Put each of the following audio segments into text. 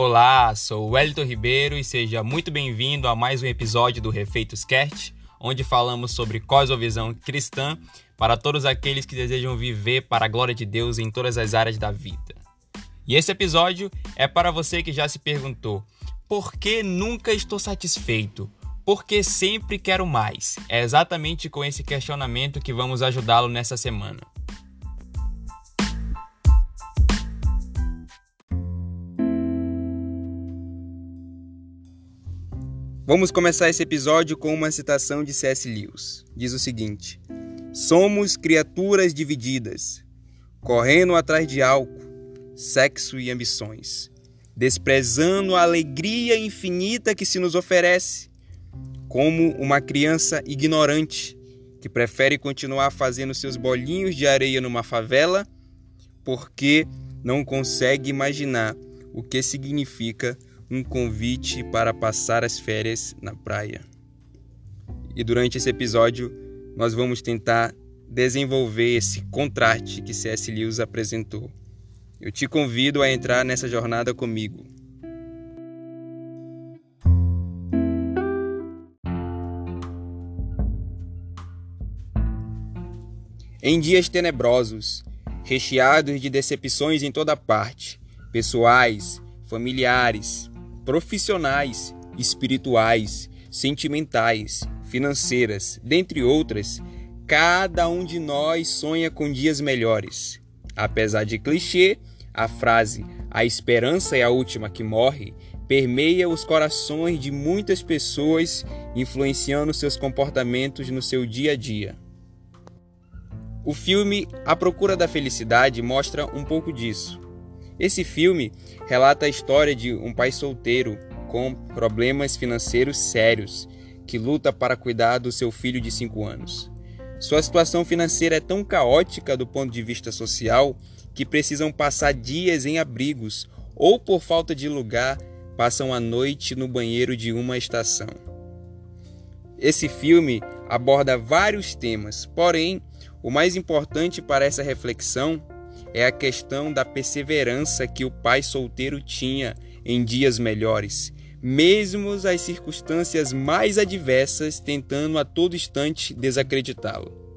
Olá, sou o Wellington Ribeiro e seja muito bem-vindo a mais um episódio do Refeitos Cast, onde falamos sobre cosmovisão cristã para todos aqueles que desejam viver para a glória de Deus em todas as áreas da vida. E esse episódio é para você que já se perguntou: por que nunca estou satisfeito? Por que sempre quero mais? É exatamente com esse questionamento que vamos ajudá-lo nessa semana. Vamos começar esse episódio com uma citação de C.S. Lewis. Diz o seguinte: Somos criaturas divididas, correndo atrás de álcool, sexo e ambições, desprezando a alegria infinita que se nos oferece, como uma criança ignorante que prefere continuar fazendo seus bolinhos de areia numa favela porque não consegue imaginar o que significa um convite para passar as férias na praia. E durante esse episódio, nós vamos tentar desenvolver esse contraste que C.S. Lewis apresentou. Eu te convido a entrar nessa jornada comigo. Em dias tenebrosos, recheados de decepções em toda parte, pessoais, familiares, profissionais, espirituais, sentimentais, financeiras, dentre outras, cada um de nós sonha com dias melhores. Apesar de clichê, a frase a esperança é a última que morre permeia os corações de muitas pessoas, influenciando seus comportamentos no seu dia a dia. O filme A Procura da Felicidade mostra um pouco disso. Esse filme relata a história de um pai solteiro com problemas financeiros sérios que luta para cuidar do seu filho de 5 anos. Sua situação financeira é tão caótica do ponto de vista social que precisam passar dias em abrigos ou, por falta de lugar, passam a noite no banheiro de uma estação. Esse filme aborda vários temas, porém, o mais importante para essa reflexão é a questão da perseverança que o pai solteiro tinha em dias melhores, mesmo as circunstâncias mais adversas tentando a todo instante desacreditá-lo.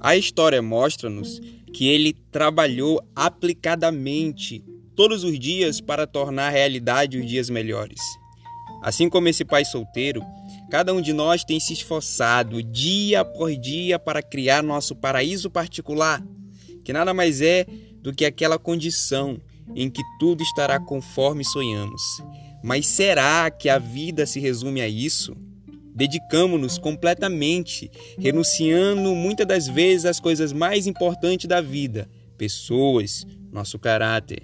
A história mostra-nos que ele trabalhou aplicadamente todos os dias para tornar realidade os dias melhores. Assim como esse pai solteiro, cada um de nós tem se esforçado dia por dia para criar nosso paraíso particular, que nada mais é do que aquela condição em que tudo estará conforme sonhamos. Mas será que a vida se resume a isso? Dedicamos-nos completamente, renunciando muitas das vezes às coisas mais importantes da vida, pessoas, nosso caráter.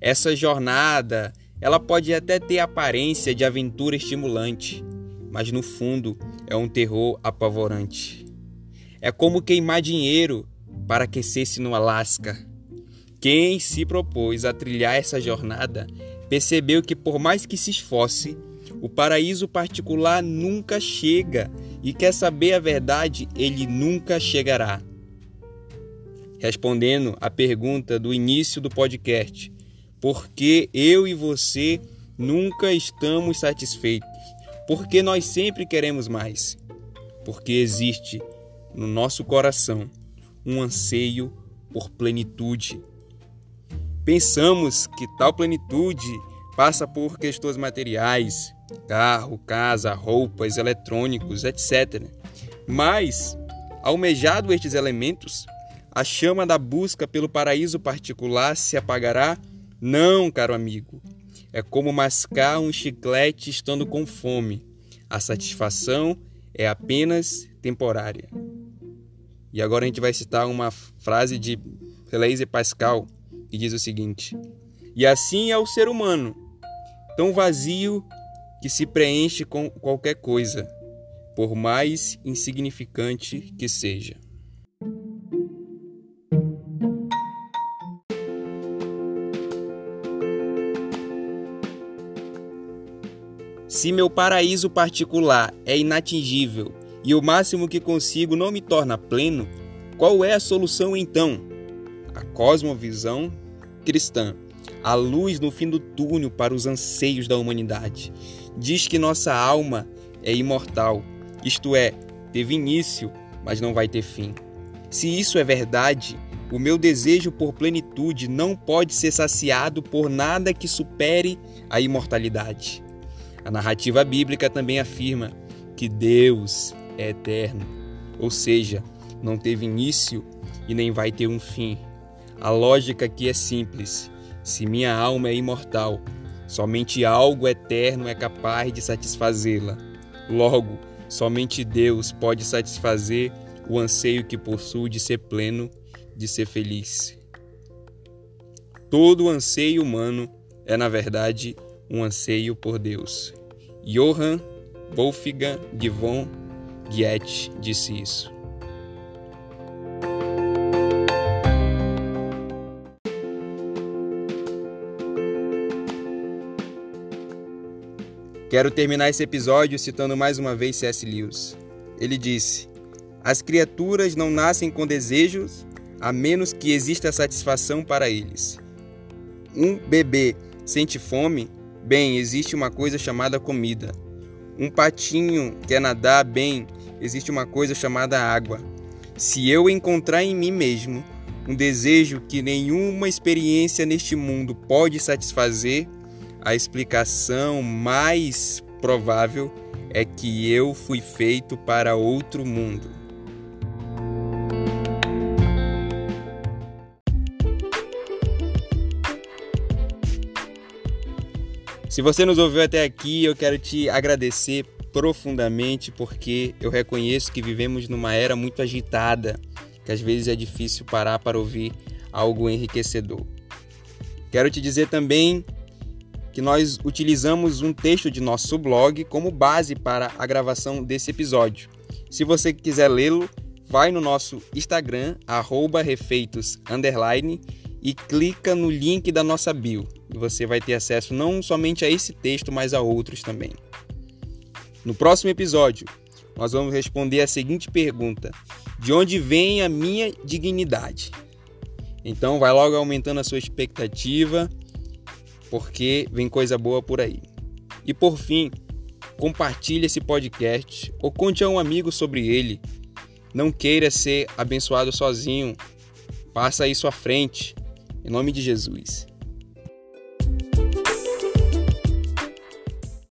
Essa jornada ela pode até ter aparência de aventura estimulante, mas no fundo é um terror apavorante. É como queimar dinheiro para aquecer-se no Alasca. Quem se propôs a trilhar essa jornada percebeu que, por mais que se esforce, o paraíso particular nunca chega e quer saber a verdade, ele nunca chegará. Respondendo à pergunta do início do podcast, porque eu e você nunca estamos satisfeitos, porque nós sempre queremos mais, porque existe no nosso coração um anseio por plenitude. Pensamos que tal plenitude passa por questões materiais, carro, casa, roupas, eletrônicos, etc. Mas, almejado estes elementos, a chama da busca pelo paraíso particular se apagará não, caro amigo. É como mascar um chiclete estando com fome. A satisfação é apenas temporária. E agora a gente vai citar uma frase de Blaise Pascal que diz o seguinte: E assim é o ser humano, tão vazio que se preenche com qualquer coisa, por mais insignificante que seja. Se meu paraíso particular é inatingível e o máximo que consigo não me torna pleno, qual é a solução então? A cosmovisão cristã, a luz no fim do túnel para os anseios da humanidade, diz que nossa alma é imortal, isto é, teve início, mas não vai ter fim. Se isso é verdade, o meu desejo por plenitude não pode ser saciado por nada que supere a imortalidade. A narrativa bíblica também afirma que Deus é eterno, ou seja, não teve início e nem vai ter um fim. A lógica aqui é simples. Se minha alma é imortal, somente algo eterno é capaz de satisfazê-la. Logo, somente Deus pode satisfazer o anseio que possuo de ser pleno, de ser feliz. Todo anseio humano é, na verdade, um anseio por Deus. Johann Wolfgang von Goethe disse isso. Quero terminar esse episódio citando mais uma vez C.S. Lewis. Ele disse: As criaturas não nascem com desejos a menos que exista satisfação para eles. Um bebê sente fome? Bem, existe uma coisa chamada comida. Um patinho quer nadar? Bem, existe uma coisa chamada água. Se eu encontrar em mim mesmo um desejo que nenhuma experiência neste mundo pode satisfazer, a explicação mais provável é que eu fui feito para outro mundo. Se você nos ouviu até aqui, eu quero te agradecer profundamente porque eu reconheço que vivemos numa era muito agitada, que às vezes é difícil parar para ouvir algo enriquecedor. Quero te dizer também que nós utilizamos um texto de nosso blog como base para a gravação desse episódio. Se você quiser lê-lo, vai no nosso Instagram, refeitos, e clica no link da nossa bio. Você vai ter acesso não somente a esse texto, mas a outros também. No próximo episódio, nós vamos responder a seguinte pergunta: De onde vem a minha dignidade? Então, vai logo aumentando a sua expectativa porque vem coisa boa por aí. E por fim, compartilhe esse podcast ou conte a um amigo sobre ele. Não queira ser abençoado sozinho. Passa isso à frente. Em nome de Jesus.